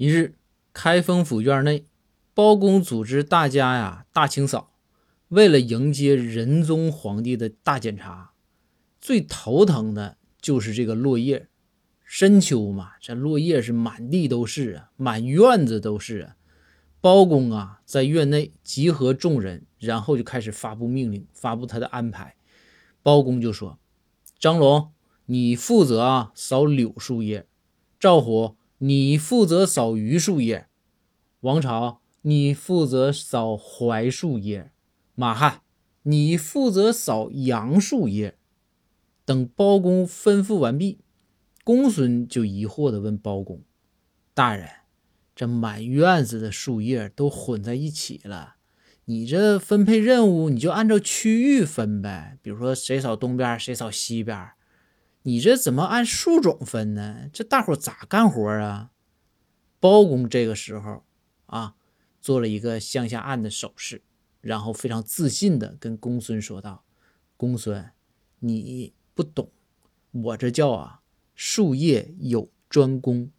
一日，开封府院内，包公组织大家呀大清扫。为了迎接仁宗皇帝的大检查，最头疼的就是这个落叶。深秋嘛，这落叶是满地都是啊，满院子都是啊。包公啊，在院内集合众人，然后就开始发布命令，发布他的安排。包公就说：“张龙，你负责啊扫柳树叶；赵虎，你负责扫榆树叶；王朝，你负责扫槐树叶；马汉，你负责扫杨树叶。”等包公吩咐完毕，公孙就疑惑地问包公：“大人。”这满院子的树叶都混在一起了，你这分配任务你就按照区域分呗，比如说谁扫东边，谁扫西边，你这怎么按树种分呢？这大伙咋干活啊？包公这个时候啊，做了一个向下按的手势，然后非常自信的跟公孙说道：“公孙，你不懂，我这叫啊，术业有专攻。”